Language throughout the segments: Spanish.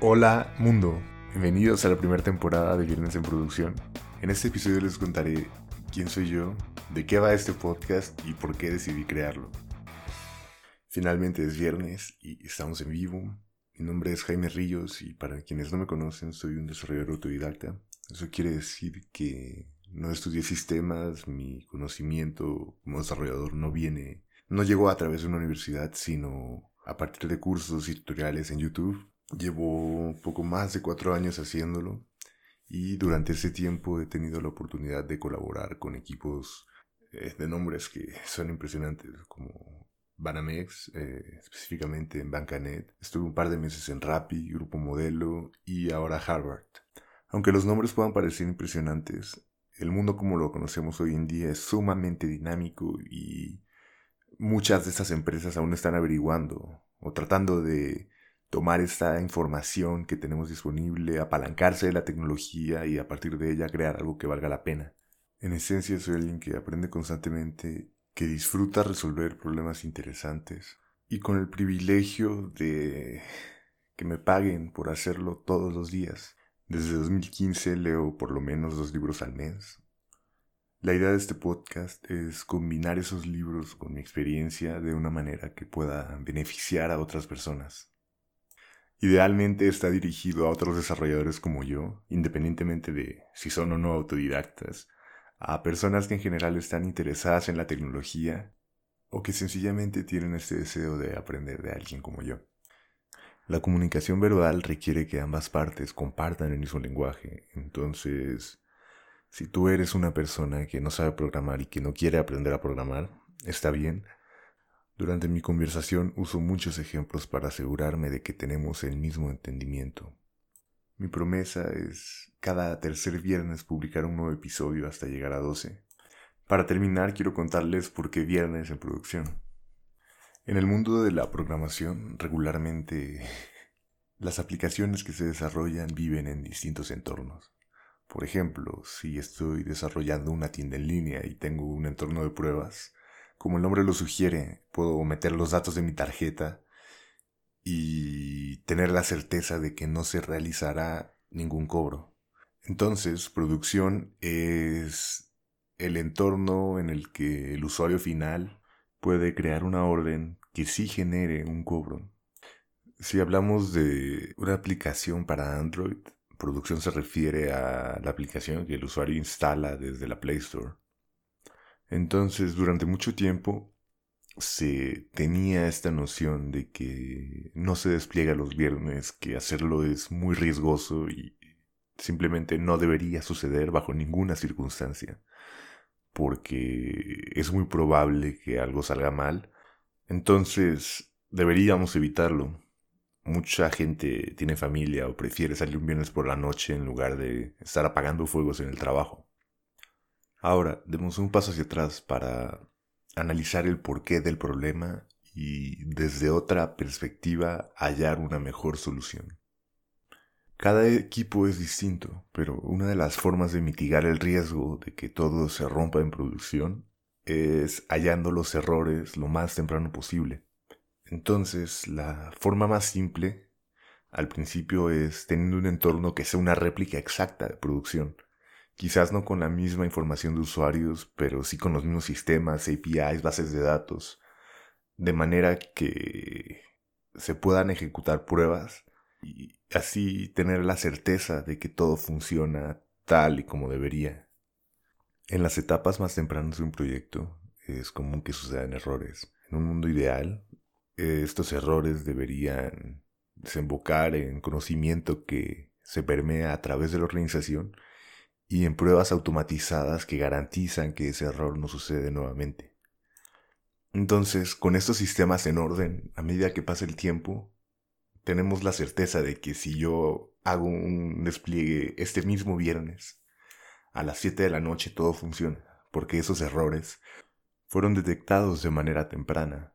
Hola mundo, bienvenidos a la primera temporada de Viernes en Producción. En este episodio les contaré quién soy yo, de qué va este podcast y por qué decidí crearlo. Finalmente es viernes y estamos en vivo. Mi nombre es Jaime Ríos y para quienes no me conocen soy un desarrollador autodidacta. Eso quiere decir que no estudié sistemas, mi conocimiento como desarrollador no viene, no llegó a través de una universidad, sino a partir de cursos y tutoriales en YouTube Llevo poco más de cuatro años haciéndolo y durante ese tiempo he tenido la oportunidad de colaborar con equipos eh, de nombres que son impresionantes como Banamex, eh, específicamente en Bancanet. Estuve un par de meses en Rappi, Grupo Modelo y ahora Harvard. Aunque los nombres puedan parecer impresionantes, el mundo como lo conocemos hoy en día es sumamente dinámico y muchas de estas empresas aún están averiguando o tratando de tomar esta información que tenemos disponible, apalancarse de la tecnología y a partir de ella crear algo que valga la pena. En esencia soy alguien que aprende constantemente, que disfruta resolver problemas interesantes y con el privilegio de que me paguen por hacerlo todos los días. Desde 2015 leo por lo menos dos libros al mes. La idea de este podcast es combinar esos libros con mi experiencia de una manera que pueda beneficiar a otras personas. Idealmente está dirigido a otros desarrolladores como yo, independientemente de si son o no autodidactas, a personas que en general están interesadas en la tecnología o que sencillamente tienen este deseo de aprender de alguien como yo. La comunicación verbal requiere que ambas partes compartan el mismo lenguaje, entonces si tú eres una persona que no sabe programar y que no quiere aprender a programar, está bien, durante mi conversación uso muchos ejemplos para asegurarme de que tenemos el mismo entendimiento. Mi promesa es cada tercer viernes publicar un nuevo episodio hasta llegar a 12. Para terminar quiero contarles por qué viernes en producción. En el mundo de la programación regularmente las aplicaciones que se desarrollan viven en distintos entornos. Por ejemplo, si estoy desarrollando una tienda en línea y tengo un entorno de pruebas, como el nombre lo sugiere, puedo meter los datos de mi tarjeta y tener la certeza de que no se realizará ningún cobro. Entonces, producción es el entorno en el que el usuario final puede crear una orden que sí genere un cobro. Si hablamos de una aplicación para Android, producción se refiere a la aplicación que el usuario instala desde la Play Store. Entonces, durante mucho tiempo se tenía esta noción de que no se despliega los viernes, que hacerlo es muy riesgoso y simplemente no debería suceder bajo ninguna circunstancia, porque es muy probable que algo salga mal. Entonces, deberíamos evitarlo. Mucha gente tiene familia o prefiere salir un viernes por la noche en lugar de estar apagando fuegos en el trabajo. Ahora, demos un paso hacia atrás para analizar el porqué del problema y desde otra perspectiva hallar una mejor solución. Cada equipo es distinto, pero una de las formas de mitigar el riesgo de que todo se rompa en producción es hallando los errores lo más temprano posible. Entonces, la forma más simple al principio es teniendo un entorno que sea una réplica exacta de producción. Quizás no con la misma información de usuarios, pero sí con los mismos sistemas, APIs, bases de datos, de manera que se puedan ejecutar pruebas y así tener la certeza de que todo funciona tal y como debería. En las etapas más tempranas de un proyecto es común que sucedan errores. En un mundo ideal, estos errores deberían desembocar en conocimiento que se permea a través de la organización y en pruebas automatizadas que garantizan que ese error no sucede nuevamente. Entonces, con estos sistemas en orden, a medida que pasa el tiempo, tenemos la certeza de que si yo hago un despliegue este mismo viernes, a las 7 de la noche todo funciona, porque esos errores fueron detectados de manera temprana.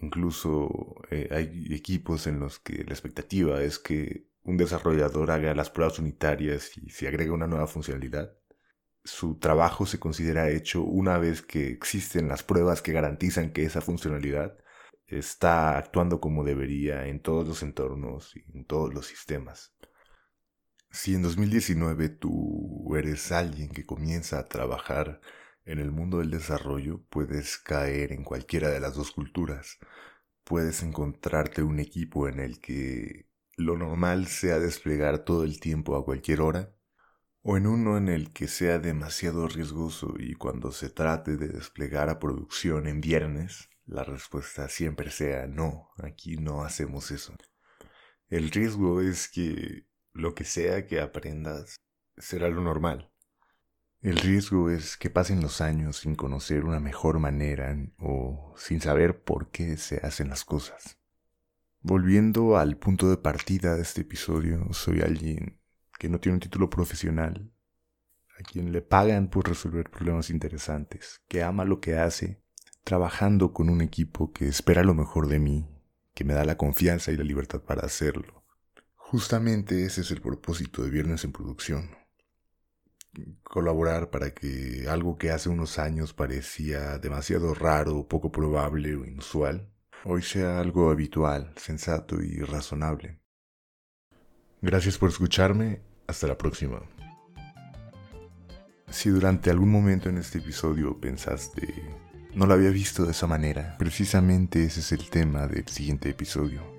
Incluso eh, hay equipos en los que la expectativa es que un desarrollador haga las pruebas unitarias y se agrega una nueva funcionalidad, su trabajo se considera hecho una vez que existen las pruebas que garantizan que esa funcionalidad está actuando como debería en todos los entornos y en todos los sistemas. Si en 2019 tú eres alguien que comienza a trabajar en el mundo del desarrollo, puedes caer en cualquiera de las dos culturas. Puedes encontrarte un equipo en el que lo normal sea desplegar todo el tiempo a cualquier hora, o en uno en el que sea demasiado riesgoso y cuando se trate de desplegar a producción en viernes, la respuesta siempre sea no, aquí no hacemos eso. El riesgo es que lo que sea que aprendas será lo normal. El riesgo es que pasen los años sin conocer una mejor manera o sin saber por qué se hacen las cosas. Volviendo al punto de partida de este episodio, soy alguien que no tiene un título profesional, a quien le pagan por resolver problemas interesantes, que ama lo que hace, trabajando con un equipo que espera lo mejor de mí, que me da la confianza y la libertad para hacerlo. Justamente ese es el propósito de Viernes en Producción. Colaborar para que algo que hace unos años parecía demasiado raro, poco probable o inusual, hoy sea algo habitual, sensato y razonable. Gracias por escucharme, hasta la próxima. Si durante algún momento en este episodio pensaste, no lo había visto de esa manera, precisamente ese es el tema del siguiente episodio.